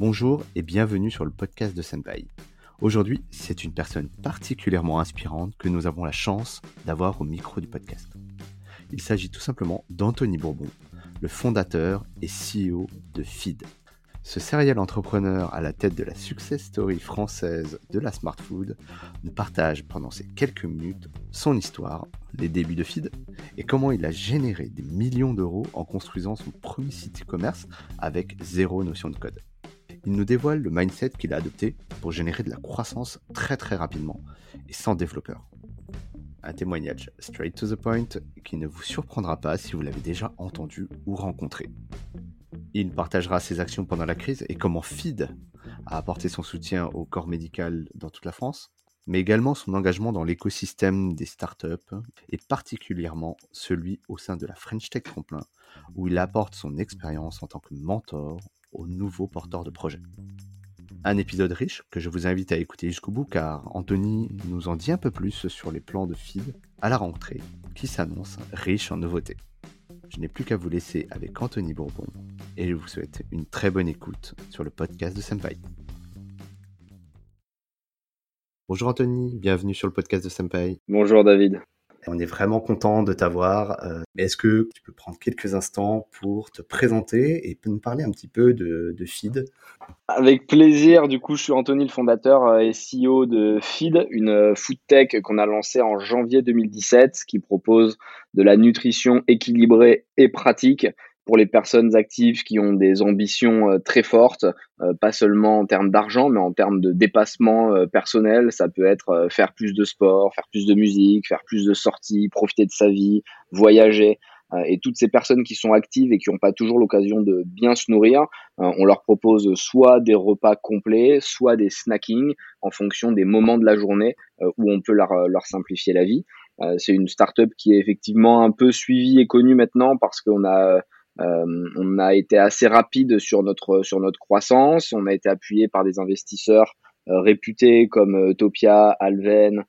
Bonjour et bienvenue sur le podcast de Senpai. Aujourd'hui, c'est une personne particulièrement inspirante que nous avons la chance d'avoir au micro du podcast. Il s'agit tout simplement d'Anthony Bourbon, le fondateur et CEO de Feed. Ce serial entrepreneur à la tête de la success story française de la smart food nous partage pendant ces quelques minutes son histoire, les débuts de Feed et comment il a généré des millions d'euros en construisant son premier site e-commerce avec zéro notion de code il nous dévoile le mindset qu'il a adopté pour générer de la croissance très très rapidement et sans développeur. Un témoignage straight to the point qui ne vous surprendra pas si vous l'avez déjà entendu ou rencontré. Il partagera ses actions pendant la crise et comment FID a apporté son soutien au corps médical dans toute la France, mais également son engagement dans l'écosystème des startups et particulièrement celui au sein de la French Tech Tremplin où il apporte son expérience en tant que mentor aux nouveaux porteurs de projets. Un épisode riche que je vous invite à écouter jusqu'au bout car Anthony nous en dit un peu plus sur les plans de feed à la rentrée qui s'annonce riche en nouveautés. Je n'ai plus qu'à vous laisser avec Anthony Bourbon et je vous souhaite une très bonne écoute sur le podcast de Senpai. Bonjour Anthony, bienvenue sur le podcast de Senpai. Bonjour David. On est vraiment content de t'avoir. Euh, est-ce que tu peux prendre quelques instants pour te présenter et nous parler un petit peu de, Feed? Avec plaisir. Du coup, je suis Anthony, le fondateur euh, et CEO de Feed, une euh, food tech qu'on a lancée en janvier 2017, qui propose de la nutrition équilibrée et pratique pour les personnes actives qui ont des ambitions euh, très fortes, euh, pas seulement en termes d'argent, mais en termes de dépassement euh, personnel. Ça peut être faire plus de sport, faire plus de musique, faire plus de sorties, profiter de sa vie, voyager. Et toutes ces personnes qui sont actives et qui n'ont pas toujours l'occasion de bien se nourrir, on leur propose soit des repas complets, soit des snackings en fonction des moments de la journée où on peut leur, leur simplifier la vie. C'est une startup qui est effectivement un peu suivie et connue maintenant parce qu'on a euh, on a été assez rapide sur notre sur notre croissance. On a été appuyé par des investisseurs euh, réputés comme euh, Topia, Alven,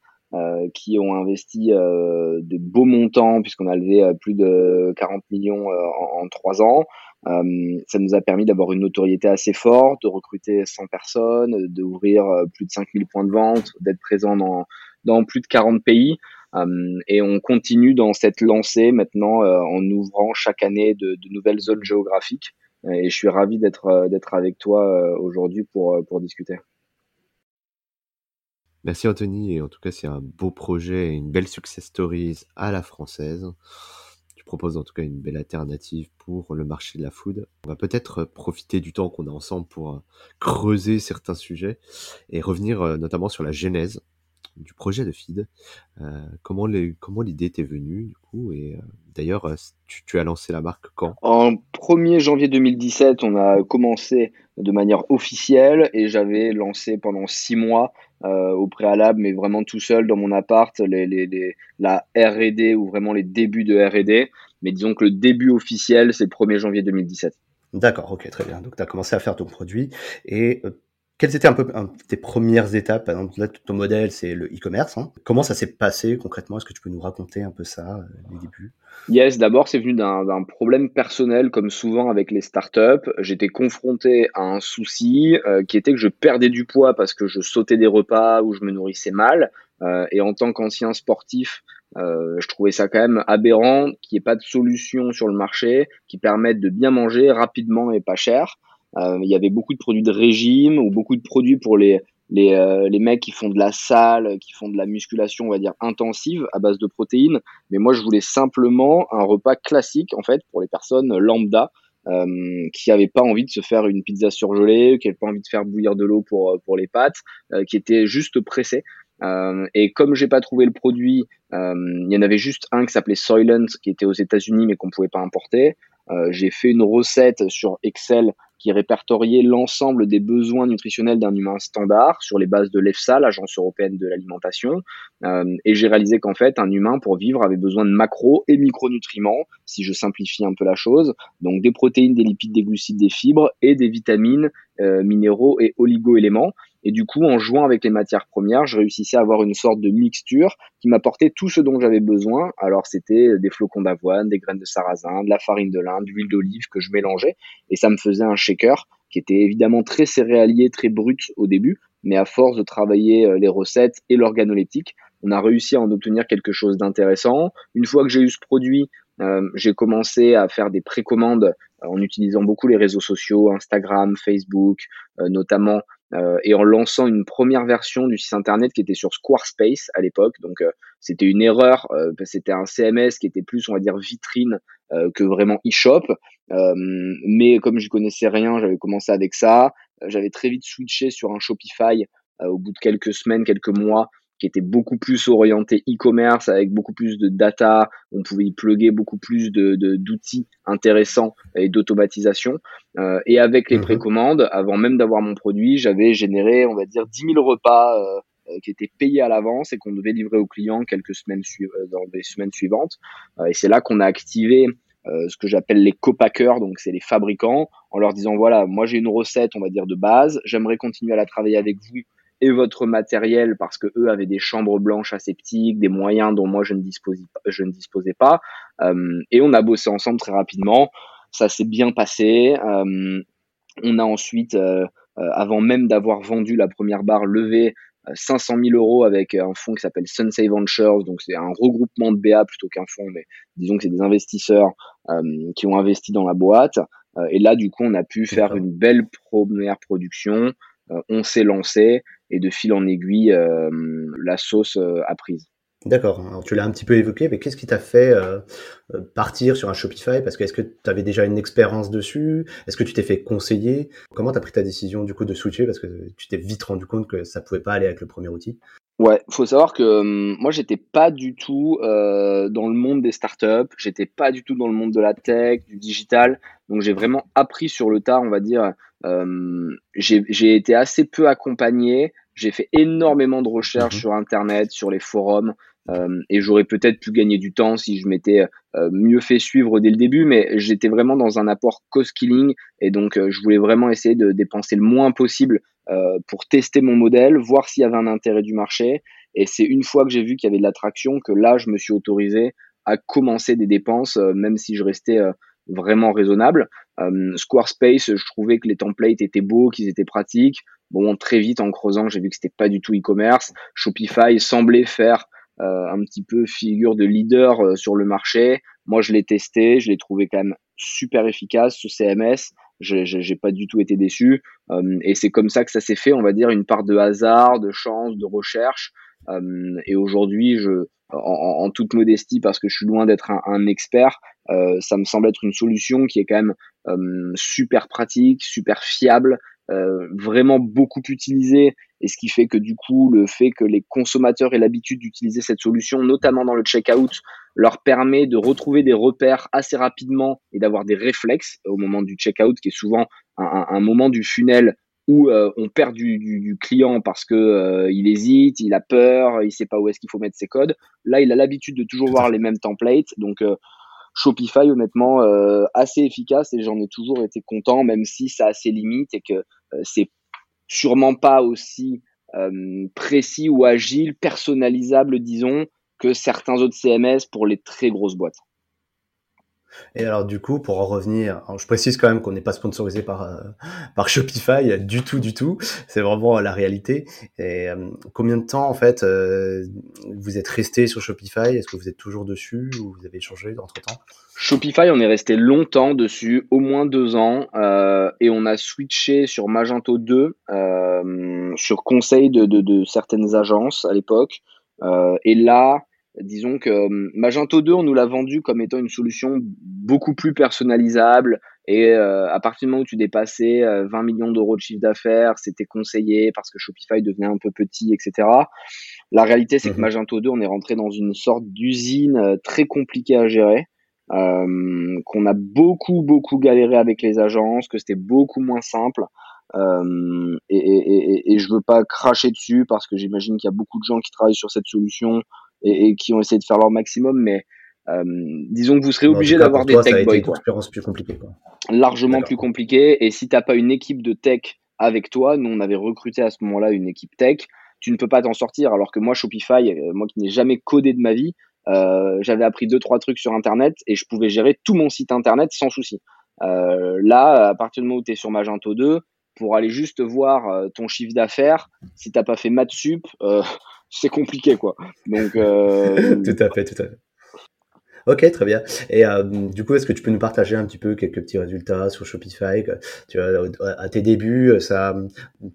qui ont investi de beaux montants puisqu'on a levé plus de 40 millions en, trois ans. ça nous a permis d'avoir une notoriété assez forte, de recruter 100 personnes, d'ouvrir plus de 5000 points de vente, d'être présent dans, dans plus de 40 pays. Euh, et on continue dans cette lancée maintenant euh, en ouvrant chaque année de, nouvelles zones géographiques. Et je suis ravi d'être euh, d'être avec toi aujourd'hui pour pour discuter. Merci Anthony, et en tout cas c'est un beau projet et une belle success stories à la française. Tu proposes en tout cas une belle alternative pour le marché de la food. On va peut-être profiter du temps qu'on a ensemble pour creuser certains sujets et revenir notamment sur la genèse du projet de feed. Euh, comment l'idée t'est venue du coup et euh, d'ailleurs euh, tu, as lancé la marque quand? En 1er janvier 2017, on a commencé de manière officielle et j'avais lancé pendant six mois au préalable, mais vraiment tout seul dans mon appart, les, la R&D ou vraiment les débuts de R&D. Mais disons que le début officiel, c'est le 1er janvier 2017. D'accord, ok, très bien. Donc, tu as commencé à faire ton produit. Et quelles étaient un peu tes premières étapes? Par là, ton modèle, c'est le e-commerce. Hein. Comment ça s'est passé concrètement? Est-ce que tu peux nous raconter un peu ça, euh, les débuts Yes, d'abord, c'est venu d'un problème personnel, comme souvent avec les startups. J'étais confronté à un souci euh, qui était que je perdais du poids parce que je sautais des repas ou je me nourrissais mal. Euh, et en tant qu'ancien sportif, je trouvais ça quand même aberrant qu'il n'y ait pas de solution sur le marché qui permette de bien manger rapidement et pas cher. Euh, il y avait beaucoup de produits de régime ou beaucoup de produits pour les les, euh, les mecs qui font de la salle, qui font de la musculation, on va dire intensive à base de protéines. Mais moi, je voulais simplement un repas classique en fait pour les personnes lambda euh, qui n'avaient pas envie de se faire une pizza surgelée, qui n'avaient pas envie de faire bouillir de l'eau pour pour les pâtes, euh, qui étaient juste pressés. Euh, et comme j'ai pas trouvé le produit, il y en avait juste un qui s'appelait Soylent, qui était aux États-Unis mais qu'on pouvait pas importer. J'ai fait une recette sur Excel qui répertoriait l'ensemble des besoins nutritionnels d'un humain standard sur les bases de l'EFSA, l'Agence européenne de l'alimentation. Euh, et j'ai réalisé qu'en fait, un humain, pour vivre, avait besoin de macro et micronutriments, si je simplifie un peu la chose. Donc des protéines, des lipides, des glucides, des fibres et des vitamines, euh, minéraux et oligo-éléments. Et du coup, en jouant avec les matières premières, je réussissais à avoir une sorte de mixture qui m'apportait tout ce dont j'avais besoin. Alors, c'était des flocons d'avoine, des graines de sarrasin, de la farine de lin, de l'huile d'olive que je mélangeais. Et ça me faisait un shaker qui était évidemment très céréalier, très brut au début, mais à force de travailler les recettes et l'organoleptique, on a réussi à en obtenir quelque chose d'intéressant. Une fois que j'ai eu ce produit, euh, j'ai commencé à faire des précommandes euh, en utilisant beaucoup les réseaux sociaux, Instagram, Facebook euh, notamment, et en lançant une première version du site internet qui était sur Squarespace à l'époque. Donc c'était une erreur, c'était un CMS qui était plus, on va dire, vitrine que vraiment e-shop. mais comme je connaissais rien, j'avais commencé avec ça. J'avais très vite switché sur un Shopify au bout de quelques semaines, quelques mois qui était beaucoup plus orienté e-commerce avec beaucoup plus de data. On pouvait y plugger beaucoup plus de, d'outils intéressants et d'automatisation. Euh, et avec les mhm. précommandes, avant même d'avoir mon produit, j'avais généré, on va dire, 10 000 repas euh, euh, qui étaient payés à l'avance et qu'on devait livrer aux clients quelques semaines dans les semaines suivantes. et c'est là qu'on a activé ce que j'appelle les copackers, donc c'est les fabricants, en leur disant voilà, moi j'ai une recette, on va dire de base, j'aimerais continuer à la travailler avec vous et votre matériel parce que eux avaient des chambres blanches aseptiques, des moyens dont moi je ne disposais pas. Je ne disposais pas. Euh, et on a bossé ensemble très rapidement. Ça s'est bien passé. Euh, on a ensuite, euh, avant même d'avoir vendu la première barre, levé 500 000 euros avec un fonds qui s'appelle Sunsay Ventures. Donc c'est un regroupement de BA plutôt qu'un fonds, mais disons que c'est des investisseurs qui ont investi dans la boîte. et là, du coup, on a pu faire une belle première production. on s'est lancé et de fil en aiguille, euh, la sauce euh, a prise. D'accord. Alors, tu l'as un petit peu évoqué, mais qu'est-ce qui t'a fait euh, partir sur un Shopify? Parce que est-ce que tu avais déjà une expérience dessus? Est-ce que tu t'es fait conseiller? Comment tu as pris ta décision du coup de switcher? Parce que tu t'es vite rendu compte que ça pouvait pas aller avec le premier outil. Ouais, faut savoir que moi j'étais pas du tout dans le monde des startups, j'étais pas du tout dans le monde de la tech, du digital, donc j'ai vraiment appris sur le tas, on va dire, euh, j'ai été assez peu accompagné. J'ai fait énormément de recherches mhm. sur Internet, sur les forums, euh, et j'aurais peut-être pu gagner du temps si je m'étais euh, mieux fait suivre dès le début, mais j'étais vraiment dans un apport cost-killing, et donc je voulais vraiment essayer de dépenser le moins possible pour tester mon modèle, voir s'il y avait un intérêt du marché. Et c'est une fois que j'ai vu qu'il y avait de l'attraction que là, je me suis autorisé à commencer des dépenses, même si je restais vraiment raisonnable. Euh, Squarespace, je trouvais que les templates étaient beaux, qu'ils étaient pratiques. Bon, très vite en creusant, j'ai vu que c'était pas du tout e-commerce. Shopify semblait faire euh, un petit peu figure de leader euh, sur le marché. Moi, je l'ai testé, je l'ai trouvé quand même super efficace ce CMS. J'ai pas du tout été déçu. Euh, et c'est comme ça que ça s'est fait, on va dire, une part de hasard, de chance, de recherche. Euh, et aujourd'hui, je, en, toute modestie, parce que je suis loin d'être un, expert, euh, ça me semble être une solution qui est quand même super pratique, super fiable, euh, vraiment beaucoup utilisée, et ce qui fait que du coup, le fait que les consommateurs aient l'habitude d'utiliser cette solution, notamment dans le checkout, leur permet de retrouver des repères assez rapidement et d'avoir des réflexes au moment du checkout, qui est souvent un, un moment du funnel où euh, on perd du, du, client parce que euh, il hésite, il a peur, il sait pas où est-ce qu'il faut mettre ses codes. Là, il a l'habitude de toujours voir les mêmes templates, donc euh, Shopify honnêtement assez efficace et j'en ai toujours été content, même si ça a ses limites et que c'est sûrement pas aussi précis ou agile, personnalisable, disons, que certains autres CMS pour les très grosses boîtes. Et alors du coup, pour en revenir, je précise quand même qu'on n'est pas sponsorisé par euh, par Shopify du tout, du tout. C'est vraiment la réalité. Et euh, combien de temps en fait euh, vous êtes resté sur Shopify? Est-ce que vous êtes toujours dessus ou vous avez changé entre temps Shopify, on est resté longtemps dessus, au moins deux ans, et on a switché sur Magento 2 sur conseil de, de, de certaines agences à l'époque. et là, disons que euh, Magento 2, on nous l'a vendu comme étant une solution beaucoup plus personnalisable. Et euh, à partir du moment où tu dépassais 20 euh, millions d'euros de chiffre d'affaires, c'était conseillé parce que Shopify devenait un peu petit, etc. La réalité, c'est que mhm. Magento 2, on est rentré dans une sorte d'usine très compliquée à gérer, euh, qu'on a beaucoup, beaucoup galéré avec les agences, que c'était beaucoup moins simple. Euh, et, et, et, et, je veux pas cracher dessus parce que j'imagine qu'il y a beaucoup de gens qui travaillent sur cette solution et, qui ont essayé de faire leur maximum, mais euh, disons que vous serez obligé d'avoir des tech boys. Plus compliquée. Quoi. Largement plus compliqué. Et si t'as pas une équipe de tech avec toi, nous on avait recruté à ce moment-là une équipe tech, tu ne peux pas t'en sortir. Alors que moi, Shopify, euh, moi qui n'ai jamais codé de ma vie, euh, j'avais appris deux trois trucs sur Internet et je pouvais gérer tout mon site Internet sans souci. là, à partir du moment où tu es sur Magento 2, pour aller juste voir ton chiffre d'affaires, si t'as pas fait maths sup, c'est compliqué quoi. Donc tout à fait, tout à fait. Ok, très bien. Et euh, du coup, est-ce que tu peux nous partager un petit peu quelques petits résultats sur Shopify Tu vois, à tes débuts, ça,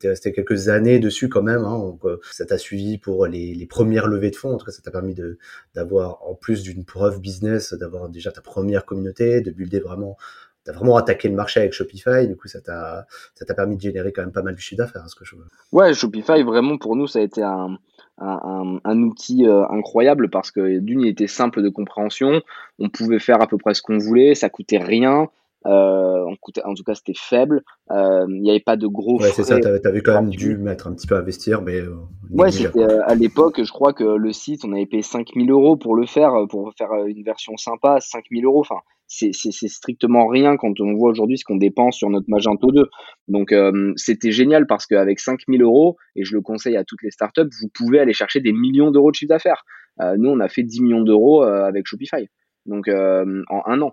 t'es resté quelques années dessus quand même. Hein, donc, euh, ça t'a suivi pour les, les, premières levées de fonds. En tout cas, ça t'a permis de d'avoir, en plus d'une preuve business, d'avoir déjà ta première communauté, de builder vraiment t'as vraiment attaqué le marché avec Shopify, du coup ça t'a ça t'a permis de générer quand même pas mal de chiffre d'affaires, ce que je veux. Ouais, Shopify vraiment pour nous ça a été un, un, outil euh, incroyable parce que d'une, il était simple de compréhension, on pouvait faire à peu près ce qu'on voulait, ça coûtait rien. Euh, en tout cas, c'était faible. Euh, il n'y avait pas de gros. Ouais, c'est ça. T'avais quand même dû mettre un petit peu à investir, mais. ouais, c'était à l'époque. Je crois que le site, on avait payé 5000 euros pour le faire, pour faire une version sympa, 5000 euros. Enfin, c'est strictement rien quand on voit aujourd'hui ce qu'on dépense sur notre Magento 2. Donc euh, c'était génial parce qu'avec 5000 euros, et je le conseille à toutes les startups, vous pouvez aller chercher des millions d'euros de chiffre d'affaires. Euh, nous, on a fait 10 millions d'euros euh, avec Shopify, donc en un an.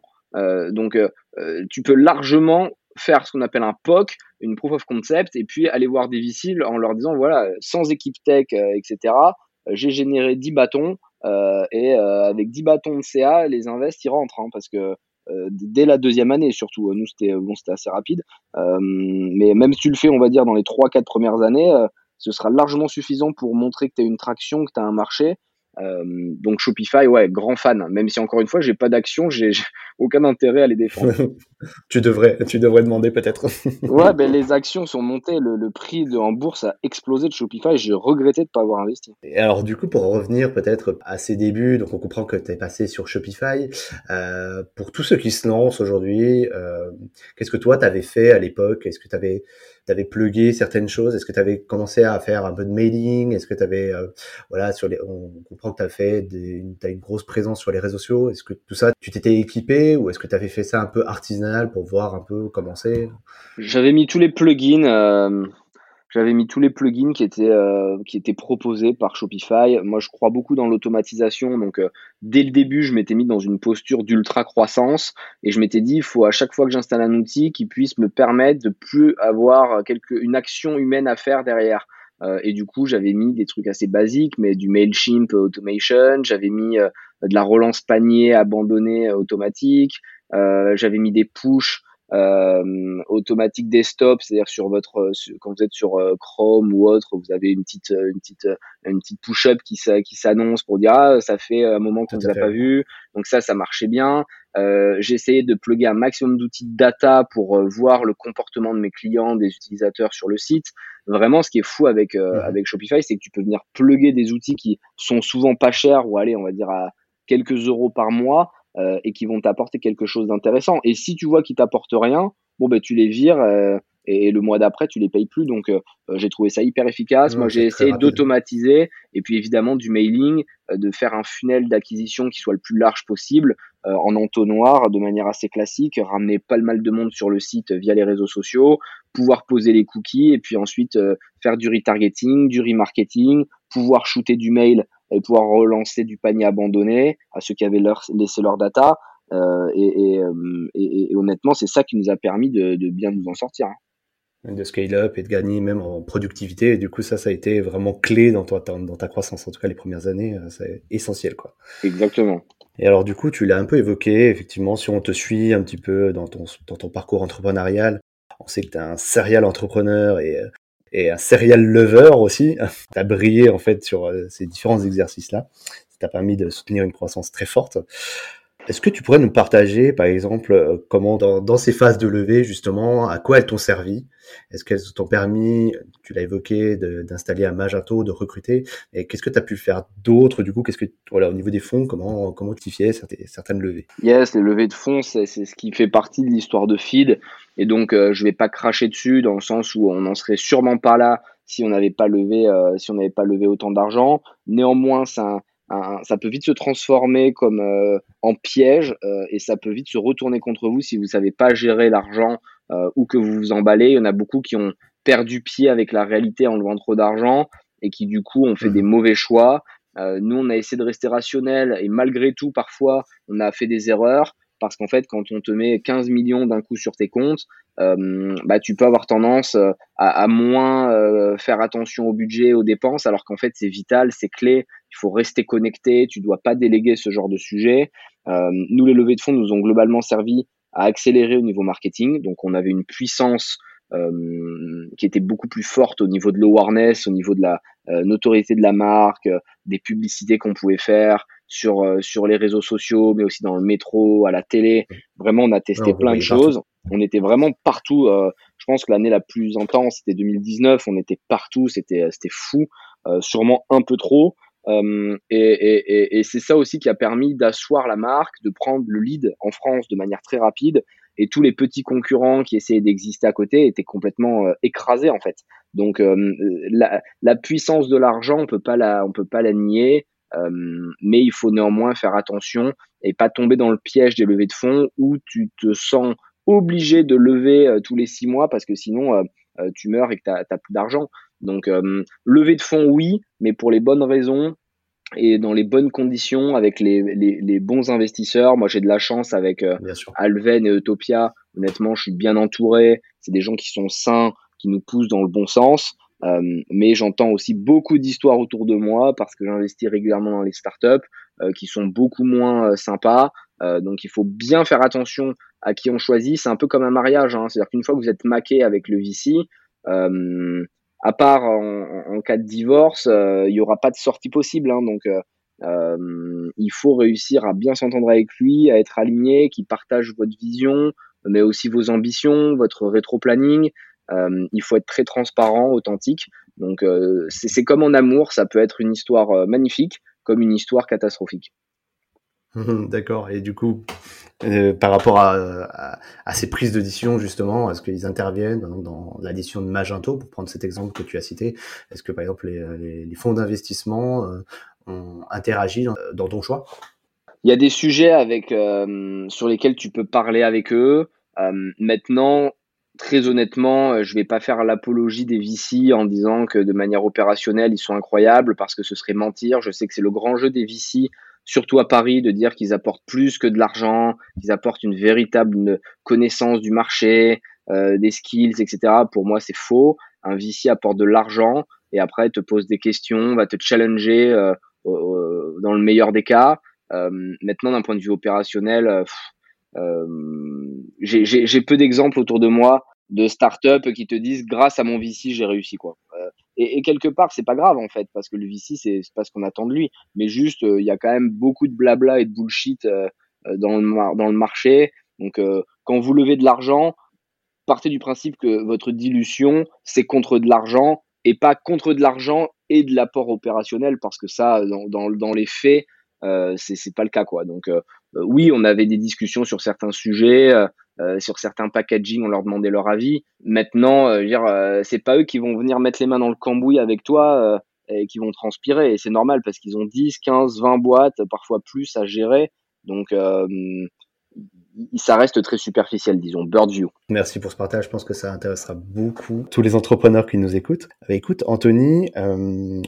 donc tu peux largement faire ce qu'on appelle un POC, une proof of concept, et puis aller voir des VC en leur disant voilà, sans équipe tech, etc. J'ai généré 10 bâtons, et avec 10 bâtons de CA, les invests ils rentrent hein, parce que euh, dès la deuxième année surtout. Nous, c'était bon, c'était assez rapide. Euh, mais même si tu le fais, on va dire, dans les trois, quatre premières années, euh, ce sera largement suffisant pour montrer que tu as une traction, que tu as un marché. Euh, donc Shopify, ouais, grand fan. Même si encore une fois, j'ai pas d'action, j'ai aucun intérêt à les défendre. tu devrais, tu devrais demander peut-être. ouais, ben les actions sont montées, le, le, prix de, en bourse a explosé de Shopify. J'ai regretté de pas avoir investi. Et alors du coup, pour revenir peut-être à ses débuts, donc on comprend que tu es passé sur Shopify. Euh, pour tous ceux qui se lancent aujourd'hui, euh, qu'est-ce que toi t'avais fait à l'époque? Est-ce que tu avais tu avais plugué certaines choses? Est-ce que tu avais commencé à faire un peu de mailing? Est-ce que tu avais, euh, voilà, sur les, on comprend que tu as fait, des, as une grosse présence sur les réseaux sociaux. Est-ce que tout ça, tu t'étais équipé ou est-ce que tu avais fait ça un peu artisanal pour voir un peu comment c'est? J'avais mis tous les plugins. Euh, j'avais mis tous les plugins qui étaient, euh, qui étaient proposés par Shopify. Moi, je crois beaucoup dans l'automatisation. Donc, euh, dès le début, je m'étais mis dans une posture d'ultra croissance et je m'étais dit, il faut à chaque fois que j'installe un outil qui puisse me permettre de plus avoir quelque, une action humaine à faire derrière. Euh, et du coup, j'avais mis des trucs assez basiques, mais du Mailchimp automation. J'avais mis de la relance panier abandonnée automatique. j'avais mis des push euh, automatique desktop, c'est-à-dire sur votre euh, quand vous êtes sur euh, Chrome ou autre, vous avez une petite euh, une petite une petite push-up qui qui s'annonce pour dire ah ça fait un moment qu'on vous a pas vu. Donc ça ça marchait bien. Euh, j'ai essayé de plugger un maximum d'outils de data pour voir le comportement de mes clients, des utilisateurs sur le site. Vraiment, ce qui est fou avec mmh avec Shopify, c'est que tu peux venir plugger des outils qui sont souvent pas chers ou aller on va dire à quelques euros par mois euh, et qui vont t'apporter quelque chose d'intéressant. Et si tu vois qu'ils t'apportent rien, bon ben tu les vires euh, et le mois d'après tu les payes plus. Donc euh, j'ai trouvé ça hyper efficace. Moi j'ai essayé d'automatiser et puis évidemment du mailing, de faire un funnel d'acquisition qui soit le plus large possible en entonnoir de manière assez classique, ramener pas le mal de monde sur le site via les réseaux sociaux, pouvoir poser les cookies et puis ensuite faire du retargeting, du remarketing, pouvoir shooter du mail et pouvoir relancer du panier abandonné à ceux qui avaient leur, laissé leur data. Euh, et, euh, et, et, honnêtement, c'est ça qui nous a permis de, de bien nous en sortir. Hein. De scale up et de gagner même en productivité. Et du coup, ça, ça a été vraiment clé dans, toi, dans ta croissance. En tout cas, les premières années, euh, c'est essentiel. Quoi. Exactement. Et alors, du coup, tu l'as un peu évoqué, effectivement, si on te suit un petit peu dans ton, dans ton parcours entrepreneurial, on sait que tu es un serial entrepreneur et et un serial lover aussi. tu as brillé en fait sur euh, ces différents exercices-là. Ça t'a permis de soutenir une croissance très forte. Est-ce que tu pourrais nous partager, par exemple, euh, comment dans, ces phases de levée, justement, à quoi elles t'ont servi? Est-ce qu'elles t'ont permis, tu l'as évoqué, d'installer un Magento, de recruter? Et qu'est-ce que tu as pu faire d'autre, du coup? Qu'est-ce que, voilà, au niveau des fonds, comment, comment tu fiais certaines levées? Yes, les levées de fonds, c'est ce qui fait partie de l'histoire de Feed. Et donc, euh, je vais pas cracher dessus dans le sens où on n'en serait sûrement pas là si on n'avait pas levé, euh, si on n'avait pas levé autant d'argent. Néanmoins, ça ça peut vite se transformer comme euh, en piège euh, et ça peut vite se retourner contre vous si vous savez pas gérer l'argent euh, ou que vous vous emballez. Il y en a beaucoup qui ont perdu pied avec la réalité en levant trop d'argent et qui du coup ont fait des mmh. mauvais choix. nous, on a essayé de rester rationnel et malgré tout, parfois, on a fait des erreurs. Parce qu'en fait, quand on te met 15 millions d'un coup sur tes comptes, euh, bah, tu peux avoir tendance euh, à, moins euh, faire attention au budget, aux dépenses, alors qu'en fait, c'est vital, c'est clé. Il faut rester connecté. Tu dois pas déléguer ce genre de sujet. nous, les levées de fonds nous ont globalement servi à accélérer au niveau marketing. Donc, on avait une puissance qui était beaucoup plus forte au niveau de l'awareness, au niveau de la notoriété de la marque, des publicités qu'on pouvait faire, sur, euh, sur les réseaux sociaux, mais aussi dans le métro, à la télé. Vraiment, on a testé plein de choses. On était vraiment partout. Euh, je pense que l'année la plus intense, c'était 2019. On était partout. C'était, euh, c'était fou. sûrement un peu trop. et, et, et, c'est ça aussi qui a permis d'asseoir la marque, de prendre le lead en France de manière très rapide. Et tous les petits concurrents qui essayaient d'exister à côté étaient complètement écrasés en fait. Donc la, la, puissance de l'argent, on peut pas la, on peut pas la nier. Euh, mais il faut néanmoins faire attention et pas tomber dans le piège des levées de fonds où tu te sens obligé de lever euh, tous les six mois parce que sinon euh, tu meurs et que tu n'as plus d'argent. Donc lever de fonds, oui, mais pour les bonnes raisons et dans les bonnes conditions avec les, les, les bons investisseurs. Moi, j'ai de la chance avec Alven et Utopia. Honnêtement, je suis bien entouré. C'est des gens qui sont sains, qui nous poussent dans le bon sens. Euh, mais j'entends aussi beaucoup d'histoires autour de moi parce que j'investis régulièrement dans les startups euh, qui sont beaucoup moins euh, sympas. donc il faut bien faire attention à qui on choisit. C'est un peu comme un mariage. Hein. C'est-à-dire qu'une fois que vous êtes maqué avec le VC, à part en, cas de divorce, il n'y aura pas de sortie possible. Hein. donc il faut réussir à bien s'entendre avec lui, à être aligné, qu'il partage votre vision, mais aussi vos ambitions, votre rétro-planning. Euh, il faut être très transparent, authentique. Donc euh, c'est comme en amour, ça peut être une histoire euh, magnifique comme une histoire catastrophique. D'accord. Et du coup, par rapport à, à, ces prises d'audition, justement, est-ce qu'ils interviennent dans, l'addition de Magento, pour prendre cet exemple que tu as cité Est-ce que, par exemple, les, les, fonds d'investissement ont interagi dans, dans, ton choix? Il y a des sujets avec, sur lesquels tu peux parler avec eux. maintenant, très honnêtement, euh, je vais pas faire l'apologie des VC en disant que de manière opérationnelle, ils sont incroyables parce que ce serait mentir. Je sais que c'est le grand jeu des VC, surtout à Paris, de dire qu'ils apportent plus que de l'argent, qu'ils apportent une véritable connaissance du marché, euh, des skills, etc. Pour moi, c'est faux. Un VC apporte de l'argent et après te pose des questions, va te challenger euh, dans le meilleur des cas. maintenant, d'un point de vue opérationnel, j'ai peu d'exemples autour de moi de startups qui te disent grâce à mon VC j'ai réussi quoi. Euh, et, quelque part c'est pas grave en fait parce que le VC c'est pas ce qu'on attend de lui, mais juste euh, il y a quand même beaucoup de blabla et de bullshit euh, dans le dans le marché. Donc quand vous levez de l'argent, partez du principe que votre dilution c'est contre de l'argent et pas contre de l'argent et de l'apport opérationnel parce que ça dans dans, dans les faits euh, c'est pas le cas quoi. Donc oui, on avait des discussions sur certains sujets, euh, sur certains packaging, on leur demandait leur avis. Maintenant, euh, dire, euh, c'est pas eux qui vont venir mettre les mains dans le cambouis avec toi et qui vont transpirer. Et c'est normal parce qu'ils ont 10, 15, 20 boîtes, parfois plus à gérer. Donc, ça reste très superficiel, disons, bird view. Merci pour ce partage. Je pense que ça intéressera beaucoup tous les entrepreneurs qui nous écoutent. écoute, Anthony,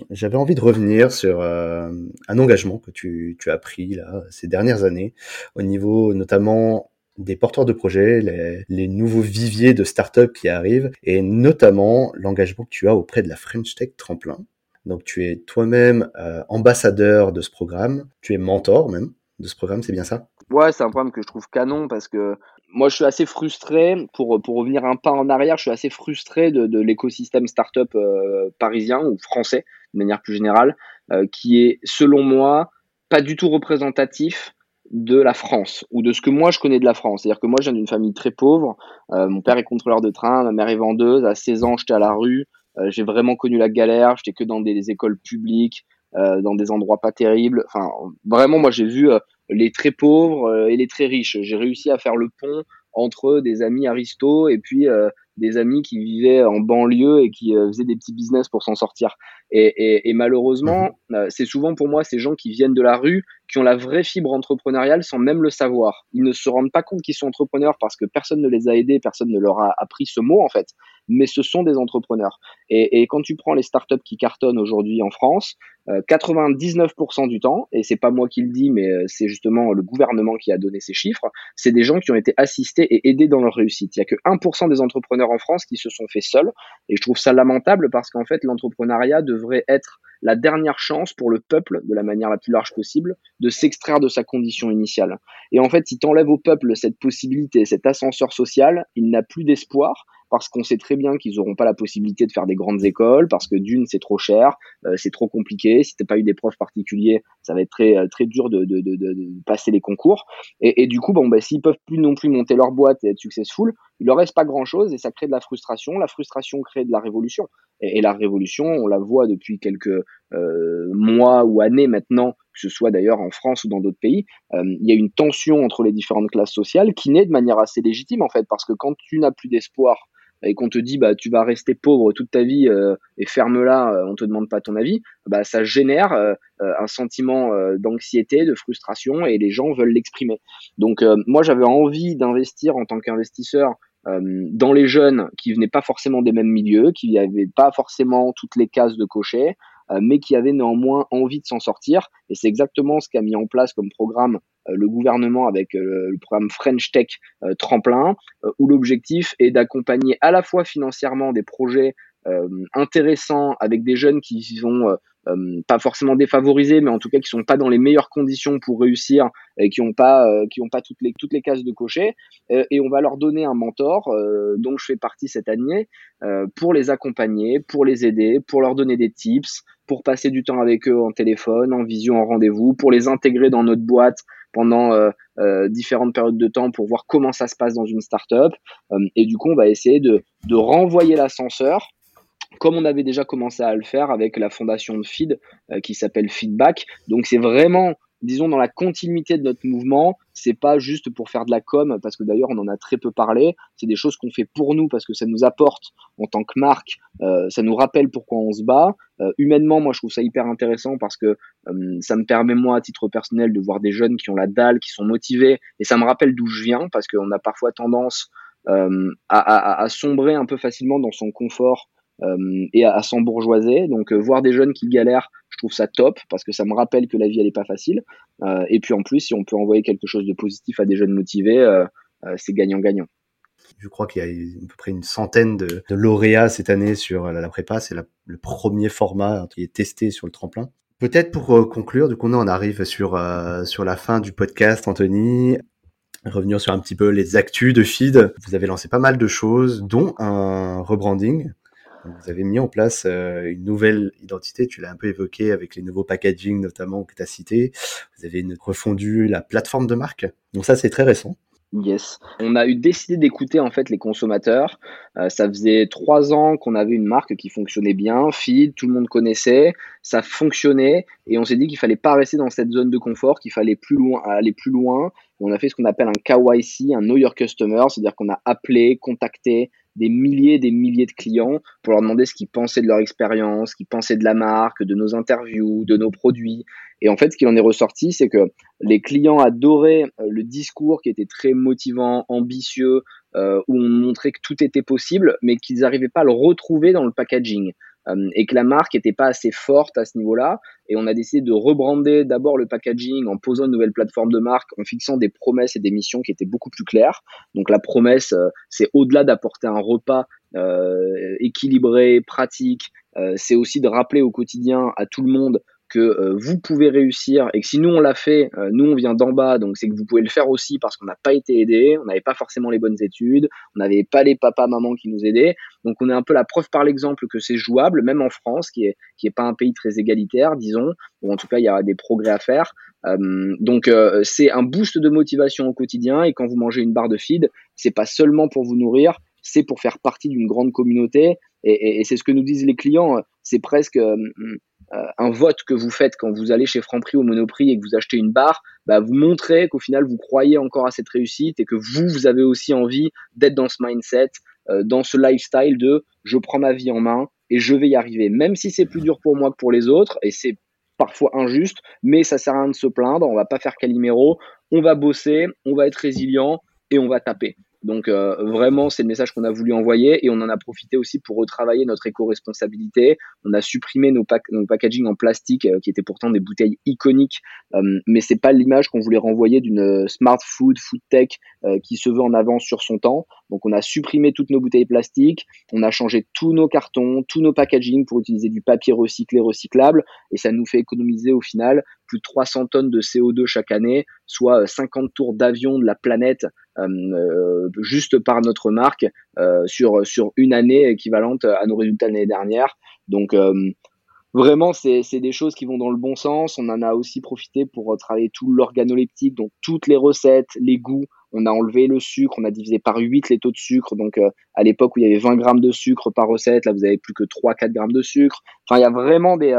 j'avais envie de revenir sur un engagement que tu, as pris là ces dernières années, au niveau notamment des porteurs de projets, les, nouveaux viviers de start-up qui arrivent, et notamment l'engagement que tu as auprès de la French Tech Tremplin. Donc tu es toi-même euh, ambassadeur de ce programme, tu es mentor même de ce programme, c'est bien ça? Ouais, c'est un programme que je trouve canon parce que moi je suis assez frustré, pour, pour revenir un pas en arrière, je suis assez frustré de, de l'écosystème startup euh, parisien ou français de manière plus générale, euh, qui est selon moi pas du tout représentatif de la France ou de ce que moi je connais de la France. C'est-à-dire que moi je viens d'une famille très pauvre. Euh, mon père est contrôleur de train, ma mère est vendeuse. À 16 ans, j'étais à la rue. J'ai vraiment connu la galère. J'étais que dans des écoles publiques, dans des endroits pas terribles. Enfin, vraiment, moi j'ai vu les très pauvres et les très riches. J'ai réussi à faire le pont entre des amis aristos et puis des amis qui vivaient en banlieue et qui faisaient des petits business pour s'en sortir. Et, et, et malheureusement, mmh c'est souvent pour moi ces gens qui viennent de la rue qui ont la vraie fibre entrepreneuriale sans même le savoir. Ils ne se rendent pas compte qu'ils sont entrepreneurs parce que personne ne les a aidés, personne ne leur a appris ce mot en fait, mais ce sont des entrepreneurs. Et, quand tu prends les startups qui cartonnent aujourd'hui en France, 99% euh, du temps, et c'est pas moi qui le dis, mais euh, c'est justement le gouvernement qui a donné ces chiffres, c'est des gens qui ont été assistés et aidés dans leur réussite. Il y a que 1% des entrepreneurs en France qui se sont faits seuls, et je trouve ça lamentable parce qu'en fait l'entrepreneuriat devrait être la dernière chance pour le peuple, de la manière la plus large possible, de s'extraire de sa condition initiale. Et en fait, si tu enlèves au peuple cette possibilité, cet ascenseur social, il n'a plus d'espoir parce qu'on sait très bien qu'ils n'auront pas la possibilité de faire des grandes écoles, parce que d'une, c'est trop cher, euh, c'est trop compliqué. Si t'as pas eu des profs particuliers, ça va être très euh, très dur de, passer les concours. Et, du coup, bon, bah, s'ils peuvent plus non plus monter leur boîte et être successful, il leur reste pas grand chose et ça crée de la frustration. La frustration crée de la révolution. Et, la révolution, on la voit depuis quelques euh, mois ou années maintenant, que ce soit d'ailleurs en France ou dans d'autres pays, il y a une tension entre les différentes classes sociales qui naît de manière assez légitime en fait, parce que quand tu n'as plus d'espoir et qu'on te dit bah tu vas rester pauvre toute ta vie euh, et ferme-la, euh, on te demande pas ton avis, bah ça génère euh, un sentiment d'anxiété, de frustration et les gens veulent l'exprimer. Donc moi j'avais envie d'investir en tant qu'investisseur dans les jeunes qui venaient pas forcément des mêmes milieux, qui n'avaient pas forcément toutes les cases de cocher, mais qui avaient néanmoins envie de s'en sortir. Et c'est exactement ce qu'a mis en place comme programme euh, le gouvernement avec euh, le programme French Tech euh, Tremplin, où l'objectif est d'accompagner à la fois financièrement des projets intéressants avec des jeunes qui sont pas forcément défavorisés, mais en tout cas qui sont pas dans les meilleures conditions pour réussir et qui ont pas qui ont pas toutes les toutes les cases de cocher. et on va leur donner un mentor dont je fais partie cette année pour les accompagner, pour les aider, pour leur donner des tips, pour passer du temps avec eux en téléphone, en vision, en rendez-vous, pour les intégrer dans notre boîte pendant euh, euh, différentes périodes de temps pour voir comment ça se passe dans une startup. Euh, et du coup, on va essayer de, de renvoyer l'ascenseur comme on avait déjà commencé à le faire avec la fondation de Feed qui s'appelle Feedback. Donc c'est vraiment disons dans la continuité de notre mouvement, c'est pas juste pour faire de la com parce que d'ailleurs on en a très peu parlé, c'est des choses qu'on fait pour nous parce que ça nous apporte en tant que marque, euh, ça nous rappelle pourquoi on se bat. Euh, humainement, moi je trouve ça hyper intéressant parce que euh, ça me permet moi à titre personnel de voir des jeunes qui ont la dalle, qui sont motivés et ça me rappelle d'où je viens parce qu'on a parfois tendance à, sombrer un peu facilement dans son confort et à, s'embourgeoiser. Donc voir des jeunes qui galèrent trouve ça top parce que ça me rappelle que la vie elle est pas facile. Euh, et puis en plus, si on peut envoyer quelque chose de positif à des jeunes motivés, euh, euh, c'est gagnant-gagnant. Je crois qu'il y a à peu près une centaine de, lauréats cette année sur la, prépa. C'est le premier format qui est testé sur le tremplin. Peut-être pour conclure, du coup, on arrive sur sur la fin du podcast, Anthony. Revenir sur un petit peu les actus de Feed. Vous avez lancé pas mal de choses, dont un rebranding vous avez mis en place euh, une nouvelle identité, tu l'as un peu évoqué avec les nouveaux packaging notamment que tu as cité. Vous avez refondu la plateforme de marque. Donc ça, c'est très récent. Yes. On a eu décidé d'écouter en fait les consommateurs. Euh, ça faisait trois ans qu'on avait une marque qui fonctionnait bien, feed, tout le monde connaissait, ça fonctionnait et on s'est dit qu'il fallait pas rester dans cette zone de confort, qu'il fallait plus loin, aller plus loin. On a fait ce qu'on appelle un KYC, un Know Your Customer, c'est-à-dire qu'on a appelé, contacté, des milliers et des milliers de clients pour leur demander ce qu'ils pensaient de leur expérience, ce qu'ils pensaient de la marque, de nos interviews, de nos produits. Et en fait, ce qu'il en est ressorti, c'est que les clients adoraient euh, le discours qui était très motivant, ambitieux, euh, où on montrait que tout était possible, mais qu'ils n'arrivaient pas à le retrouver dans le packaging. Euh, et que la marque n'était pas assez forte à ce niveau-là. Et on a décidé de rebrander d'abord le packaging en posant une nouvelle plateforme de marque, en fixant des promesses et des missions qui étaient beaucoup plus claires. Donc la promesse, euh, c'est au-delà d'apporter un repas euh, équilibré, pratique, c'est aussi de rappeler au quotidien à tout le monde que euh, vous pouvez réussir et que si nous on l'a fait, euh, nous on vient d'en bas, donc c'est que vous pouvez le faire aussi parce qu'on n'a pas été aidé, on n'avait pas forcément les bonnes études, on n'avait pas les papas mamans qui nous aidaient, donc on est un peu la preuve par l'exemple que c'est jouable, même en France qui est qui est pas un pays très égalitaire, disons, ou en tout cas il y a des progrès à faire. Euh, donc c'est un boost de motivation au quotidien et quand vous mangez une barre de feed, c'est pas seulement pour vous nourrir, c'est pour faire partie d'une grande communauté et, c'est ce que nous disent les clients. C'est presque un vote que vous faites quand vous allez chez Franprix ou Monoprix et que vous achetez une barre, bah, vous montrez qu'au final vous croyez encore à cette réussite et que vous, vous avez aussi envie d'être dans ce mindset, euh, dans ce lifestyle de je prends ma vie en main et je vais y arriver, même si c'est plus dur pour moi que pour les autres. Et c'est parfois injuste, mais ça sert à rien de se plaindre, on va pas faire Calimero, on va bosser, on va être résilient et on va taper. Donc euh, vraiment, c'est le message qu'on a voulu envoyer et on en a profité aussi pour retravailler notre éco-responsabilité. On a supprimé nos, nos packaging en plastique euh, qui étaient pourtant des bouteilles iconiques, euh, mais c'est pas l'image qu'on voulait renvoyer d'une smart food, food tech qui se veut en avance sur son temps. Donc on a supprimé toutes nos bouteilles plastiques, on a changé tous nos cartons, tous nos packaging pour utiliser du papier recyclé, recyclable, et ça nous fait économiser au final plus de 300 tonnes de CO2 chaque année, soit 50 tours d'avion de la planète euh, juste par notre marque euh, sur, sur une année équivalente à nos résultats l'année dernière. Donc euh, vraiment, c'est des choses qui vont dans le bon sens. On en a aussi profité pour travailler tout l'organoleptique, donc toutes les recettes, les goûts. On a enlevé le sucre, on a divisé par 8 les taux de sucre. Donc à l'époque où il y avait 20 grammes de sucre par recette, là vous avez plus que 3-4 grammes de sucre. Enfin, il y a vraiment des,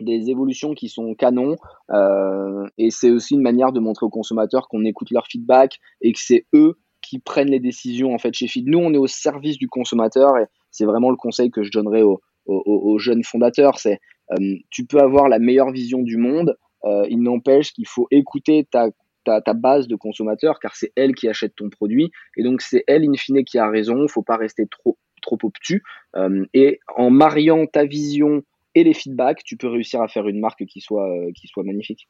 des évolutions qui sont canons euh, et c'est aussi une manière de montrer aux consommateurs qu'on écoute leur feedback et que c'est eux qui prennent les décisions en fait chez Feed. Nous, on est au service du consommateur et c'est vraiment le conseil que je donnerais aux, aux, jeunes fondateurs. C'est euh, tu peux avoir la meilleure vision du monde, euh, il n'empêche qu'il faut écouter ta, ta, ta, base de consommateurs car c'est elle qui achète ton produit et donc c'est elle in fine qui a raison. Faut pas rester trop trop obtus et en mariant ta vision et les feedbacks, tu peux réussir à faire une marque qui soit, euh, qui soit magnifique.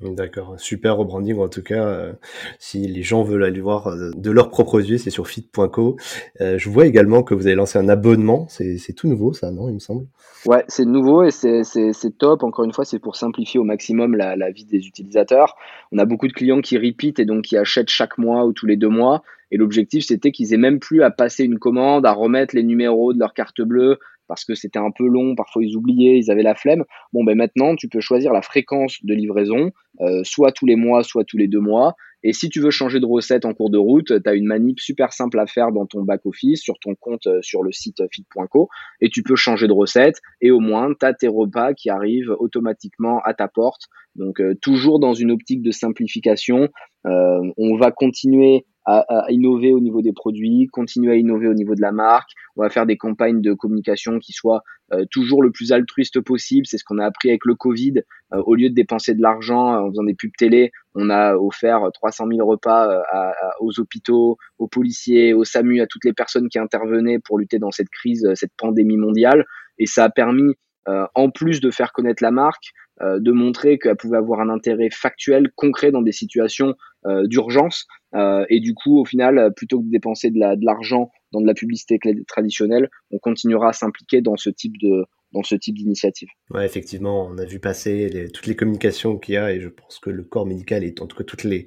D'accord, super rebranding en tout cas. Euh, si les gens veulent aller voir euh, de leurs propres yeux, c'est sur fit.co. je vois également que vous avez lancé un abonnement. C'est tout nouveau, ça, non Il me semble? Ouais, c'est nouveau et c'est top. Encore une fois, c'est pour simplifier au maximum la, la, vie des utilisateurs. On a beaucoup de clients qui repeat et donc qui achètent chaque mois ou tous les deux mois. Et l'objectif, c'était qu'ils aient même plus à passer une commande, à remettre les numéros de leur carte bleue, parce que c'était un peu long, parfois ils oubliaient, ils avaient la flemme. Bon, ben maintenant, tu peux choisir la fréquence de livraison, euh, soit tous les mois, soit tous les deux mois. Et si tu veux changer de recette en cours de route, tu as une manip super simple à faire dans ton back-office, sur ton compte euh, sur le site fit.co, et tu peux changer de recette, et au moins, tu as tes repas qui arrivent automatiquement à ta porte. Donc, euh, toujours dans une optique de simplification, on va continuer à, innover au niveau des produits, continuer à innover au niveau de la marque. On va faire des campagnes de communication qui soient euh, toujours le plus altruiste possible. C'est ce qu'on a appris avec le Covid. Euh, au lieu de dépenser de l'argent en faisant des pubs télé, on a offert 300 000 repas euh, aux hôpitaux, aux policiers, aux SAMU, à toutes les personnes qui intervenaient pour lutter dans cette crise, cette pandémie mondiale. Et ça a permis, en plus de faire connaître la marque, euh, de montrer qu'elle pouvait avoir un intérêt factuel, concret dans des situations euh, d'urgence. Euh, et du coup, au final, plutôt que de dépenser de l'argent dans de la publicité traditionnelle, on continuera à s'impliquer dans ce type de, dans ce type d'initiative. Ouais, effectivement, on a vu passer toutes les communications qu'il y a et je pense que le corps médical et en tout cas toutes les,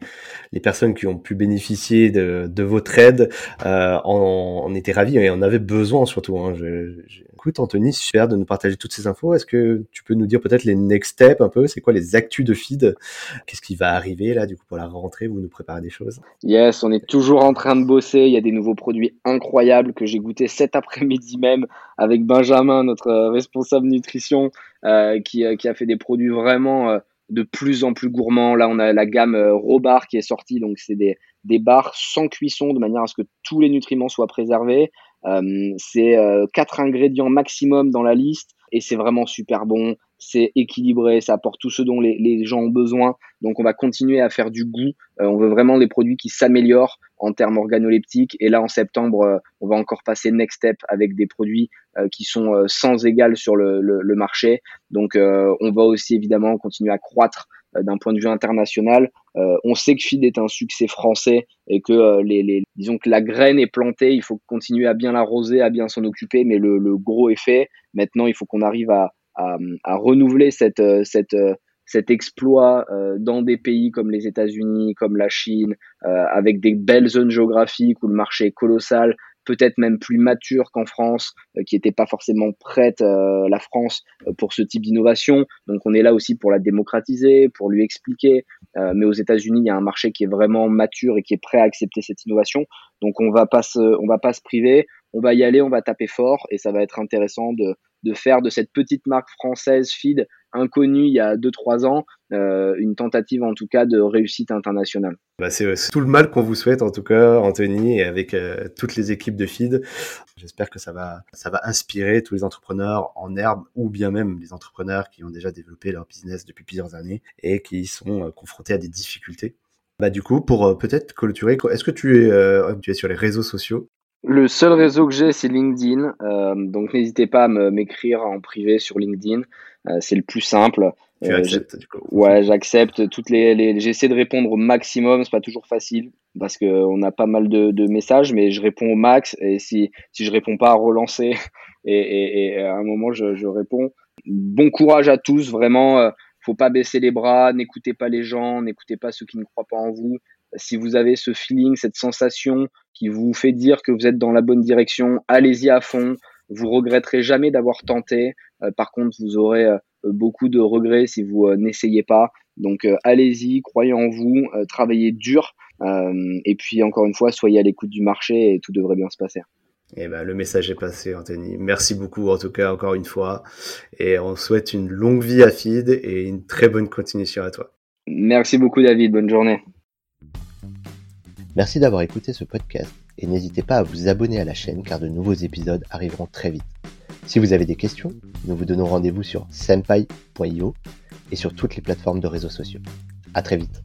les personnes qui ont pu bénéficier de, votre aide en, en étaient ravis et en avaient besoin surtout. Hein. Écoute, Anthony, super de nous partager toutes ces infos. Est-ce que tu peux nous dire peut-être les next steps un peu? C'est quoi les actus de feed? Qu'est-ce qui va arriver là du coup pour la rentrée? Vous nous préparez des choses? Yes, on est toujours en train de bosser. Il y a des nouveaux produits incroyables que j'ai goûté cet après-midi même avec Benjamin, notre responsable responsable nutrition euh, qui, euh, qui, a fait des produits vraiment euh, de plus en plus gourmands. Là, on a la gamme Robar qui est sortie, donc c'est des, des bars sans cuisson de manière à ce que tous les nutriments soient préservés. C'est quatre ingrédients maximum dans la liste et c'est vraiment super bon c'est équilibré, ça apporte tout ce dont les, gens ont besoin. Donc on va continuer à faire du goût. Euh, on veut vraiment des produits qui s'améliorent en termes organoleptiques. Et là en septembre, euh, on va encore passer next step avec des produits euh, qui sont sans égal sur le marché. Donc on va aussi évidemment continuer à croître d'un point de vue international. on sait que Feed est un succès français et que les, les, disons que la graine est plantée. Il faut continuer à bien l'arroser, à bien s'en occuper, mais le, gros est fait. Maintenant, il faut qu'on arrive à à, renouveler cette, euh, cette, euh, cet exploit euh, dans des pays comme les États-Unis, comme la Chine, avec des belles zones géographiques où le marché est colossal, peut-être même plus mature qu'en France, qui n'était pas forcément prête, la France, pour ce type d'innovation. Donc on est là aussi pour la démocratiser, pour lui expliquer. mais aux États-Unis, il y a un marché qui est vraiment mature et qui est prêt à accepter cette innovation. Donc on va pas se, on va pas se priver, on va y aller, on va taper fort et ça va être intéressant de, de faire de cette petite marque française feed inconnue il y a 2-3 ans euh, une tentative en tout cas de réussite internationale. Bah, c'est tout le mal qu'on vous souhaite en tout cas, Anthony, et avec euh, toutes les équipes de Feed. J'espère que ça va, ça va inspirer tous les entrepreneurs en herbe ou bien même les entrepreneurs qui ont déjà développé leur business depuis plusieurs années et qui sont euh, confrontés à des difficultés. Bah du coup, pour euh, peut-être clôturer, est-ce que tu es, tu es sur les réseaux sociaux? Le seul réseau que j'ai, c'est LinkedIn. donc n'hésitez pas à m'écrire en privé sur LinkedIn. c'est le plus simple. Tu euh, acceptes, du coup. Ouais, j'accepte toutes les, les... j'essaie de répondre au maximum. C'est pas toujours facile parce que on a pas mal de, de, messages, mais je réponds au max. Et si si je réponds pas, à relancer. Et, et, et à un moment, je, je, réponds. Bon courage à tous, vraiment. Euh, faut pas baisser les bras. N'écoutez pas les gens. N'écoutez pas ceux qui ne croient pas en vous. Si vous avez ce feeling, cette sensation qui vous fait dire que vous êtes dans la bonne direction, allez-y à fond. Vous regretterez jamais d'avoir tenté. Euh, par contre, vous aurez euh, beaucoup de regrets si vous euh, n'essayez pas. Donc euh, allez-y, croyez en vous, travaillez dur. et puis encore une fois, soyez à l'écoute du marché et tout devrait bien se passer. Eh ben, le message est passé, Anthony. Merci beaucoup, en tout cas, encore une fois. Et on souhaite une longue vie à Feed et une très bonne continuation à toi. Merci beaucoup, David. Bonne journée. Merci d'avoir écouté ce podcast et n'hésitez pas à vous abonner à la chaîne car de nouveaux épisodes arriveront très vite. Si vous avez des questions, nous vous donnons rendez-vous sur senpai.io et sur toutes les plateformes de réseaux sociaux. À très vite.